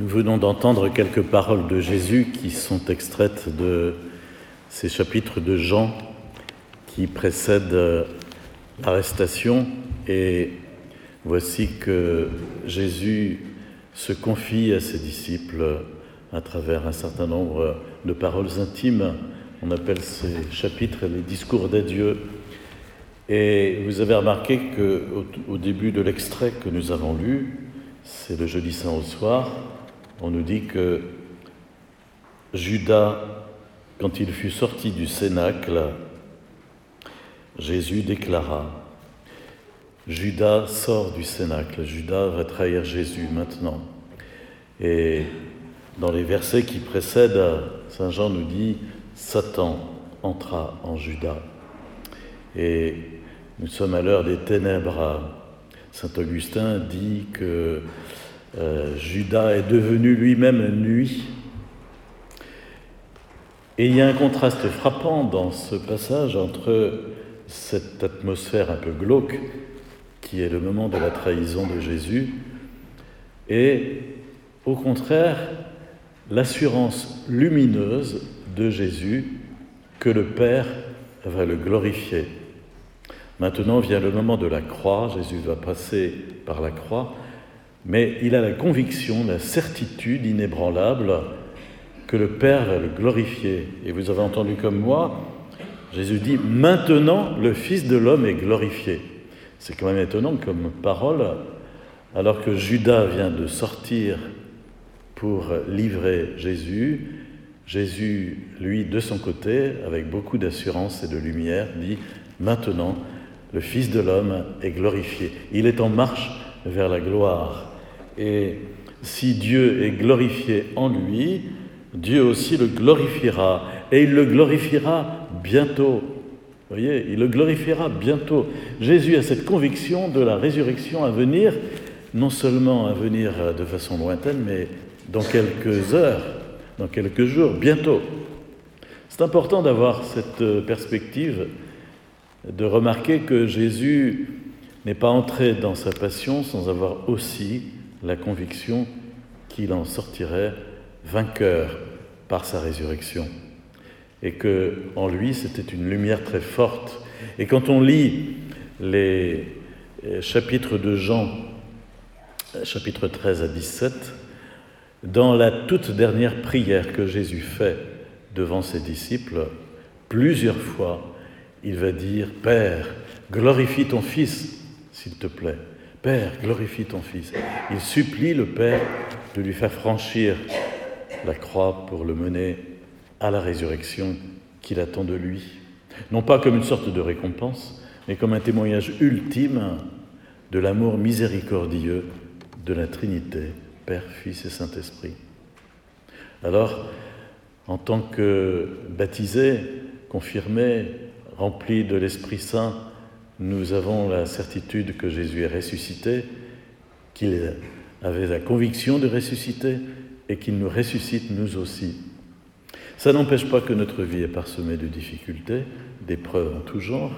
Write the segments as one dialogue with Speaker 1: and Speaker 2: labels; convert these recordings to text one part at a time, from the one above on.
Speaker 1: Nous venons d'entendre quelques paroles de Jésus qui sont extraites de ces chapitres de Jean qui précèdent l'arrestation et voici que Jésus se confie à ses disciples à travers un certain nombre de paroles intimes. On appelle ces chapitres les discours d'adieu. Et vous avez remarqué qu'au au début de l'extrait que nous avons lu, c'est le jeudi saint au soir, on nous dit que Judas, quand il fut sorti du cénacle, Jésus déclara, Judas sort du cénacle, Judas va trahir Jésus maintenant. Et dans les versets qui précèdent, Saint Jean nous dit, Satan entra en Judas. Et nous sommes à l'heure des ténèbres. Saint Augustin dit que euh, Judas est devenu lui-même nuit. Et il y a un contraste frappant dans ce passage entre cette atmosphère un peu glauque, qui est le moment de la trahison de Jésus, et au contraire l'assurance lumineuse de Jésus que le Père va le glorifier. Maintenant vient le moment de la croix, Jésus va passer par la croix, mais il a la conviction, la certitude inébranlable que le Père va le glorifier. Et vous avez entendu comme moi, Jésus dit, maintenant le Fils de l'homme est glorifié. C'est quand même étonnant comme parole, alors que Judas vient de sortir pour livrer Jésus, Jésus, lui, de son côté, avec beaucoup d'assurance et de lumière, dit, maintenant le Fils de l'homme est glorifié. Il est en marche vers la gloire. Et si Dieu est glorifié en lui, Dieu aussi le glorifiera. Et il le glorifiera bientôt. Vous voyez, il le glorifiera bientôt. Jésus a cette conviction de la résurrection à venir, non seulement à venir de façon lointaine, mais dans quelques heures, dans quelques jours, bientôt. C'est important d'avoir cette perspective, de remarquer que Jésus n'est pas entré dans sa passion sans avoir aussi la conviction qu'il en sortirait vainqueur par sa résurrection et que en lui c'était une lumière très forte. Et quand on lit les euh, chapitres de Jean, chapitres 13 à 17, dans la toute dernière prière que Jésus fait devant ses disciples, plusieurs fois, il va dire Père, glorifie ton Fils, s'il te plaît. Père, glorifie ton Fils. Il supplie le Père de lui faire franchir la croix pour le mener à la résurrection qu'il attend de lui. Non pas comme une sorte de récompense, mais comme un témoignage ultime de l'amour miséricordieux de la Trinité, Père, Fils et Saint-Esprit. Alors, en tant que baptisés, confirmés, remplis de l'Esprit Saint, nous avons la certitude que Jésus est ressuscité, qu'il avait la conviction de ressusciter et qu'il nous ressuscite nous aussi. Ça n'empêche pas que notre vie est parsemée de difficultés, d'épreuves en tout genre.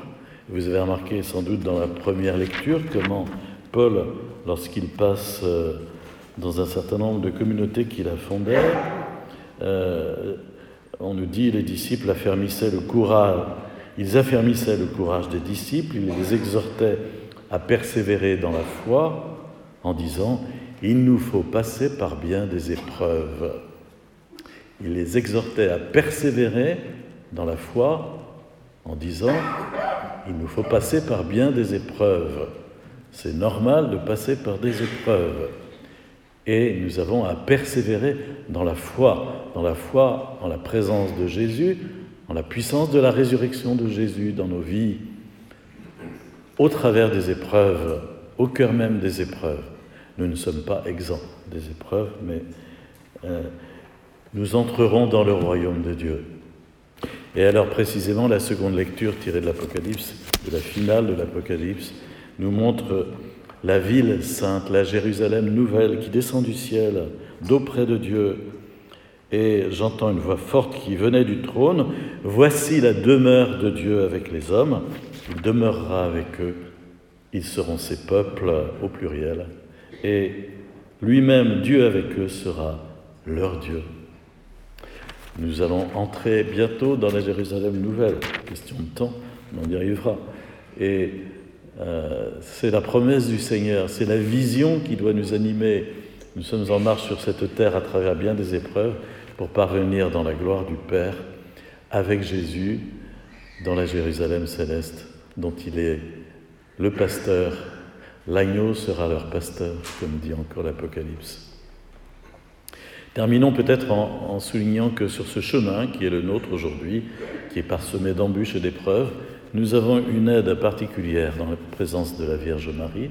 Speaker 1: Vous avez remarqué sans doute dans la première lecture comment Paul, lorsqu'il passe euh, dans un certain nombre de communautés qu'il a fondées, euh, on nous dit les disciples affermissaient le courage ils affermissaient le courage des disciples, ils les exhortaient à persévérer dans la foi en disant Il nous faut passer par bien des épreuves. Il les exhortait à persévérer dans la foi en disant Il nous faut passer par bien des épreuves. C'est normal de passer par des épreuves. Et nous avons à persévérer dans la foi, dans la foi en la présence de Jésus, la puissance de la résurrection de Jésus dans nos vies, au travers des épreuves, au cœur même des épreuves. Nous ne sommes pas exempts des épreuves, mais euh, nous entrerons dans le royaume de Dieu. Et alors précisément, la seconde lecture tirée de l'Apocalypse, de la finale de l'Apocalypse, nous montre la ville sainte, la Jérusalem nouvelle qui descend du ciel, d'auprès de Dieu, et j'entends une voix forte qui venait du trône, Voici la demeure de Dieu avec les hommes, il demeurera avec eux, ils seront ses peuples au pluriel, et lui-même Dieu avec eux sera leur Dieu. Nous allons entrer bientôt dans la Jérusalem nouvelle. Question de temps, on y arrivera. Et euh, c'est la promesse du Seigneur, c'est la vision qui doit nous animer. Nous sommes en marche sur cette terre à travers bien des épreuves pour parvenir dans la gloire du Père avec Jésus dans la Jérusalem céleste dont il est le pasteur. L'agneau sera leur pasteur, comme dit encore l'Apocalypse. Terminons peut-être en, soulignant que sur ce chemin qui est le nôtre aujourd'hui, qui est parsemé d'embûches et d'épreuves, nous avons une aide particulière dans la présence de la Vierge Marie,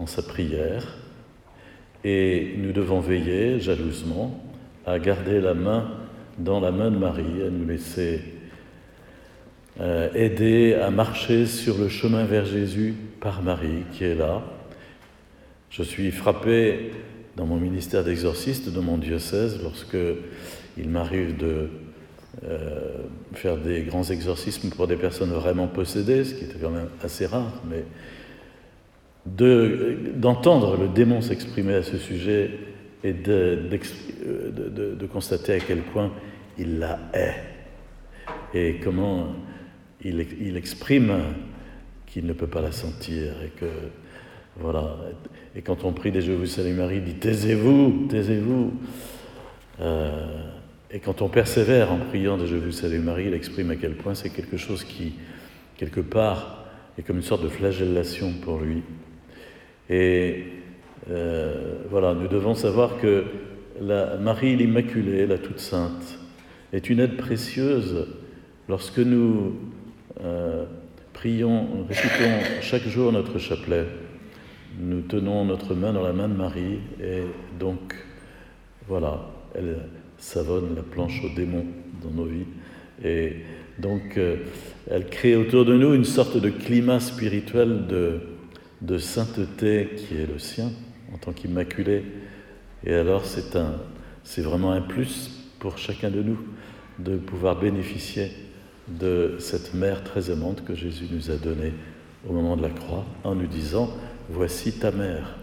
Speaker 1: en sa prière, et nous devons veiller jalousement à garder la main dans la main de Marie, à nous laisser euh, aider à marcher sur le chemin vers Jésus par Marie qui est là. Je suis frappé dans mon ministère d'exorciste de mon diocèse lorsque il m'arrive de euh, faire des grands exorcismes pour des personnes vraiment possédées, ce qui était quand même assez rare, mais d'entendre le démon s'exprimer à ce sujet et de, de, constater à quel point il la hait et comment il, il exprime qu'il ne peut pas la sentir et que voilà. Et quand on prie des Je vous salue Marie, il dit taisez-vous, taisez-vous. Euh, et quand on persévère en priant de Je vous salue Marie, il exprime à quel point c'est quelque chose qui, quelque part, est comme une sorte de flagellation pour lui. Et euh, voilà, nous devons savoir que la Marie l'Immaculée, la Toute Sainte, est une aide précieuse lorsque nous euh, prions, récitons chaque jour notre chapelet. Nous tenons notre main dans la main de Marie et donc, voilà, elle, savonne la planche aux démons dans nos vies. Et donc, euh, elle crée autour de nous une sorte de climat spirituel de sainteté qui est le sien en tant qu'immaculé. Et alors, c'est, un, c'est vraiment un plus pour chacun de nous de pouvoir bénéficier de cette mère très aimante que Jésus nous a donnée au moment de la croix en nous disant, voici ta mère.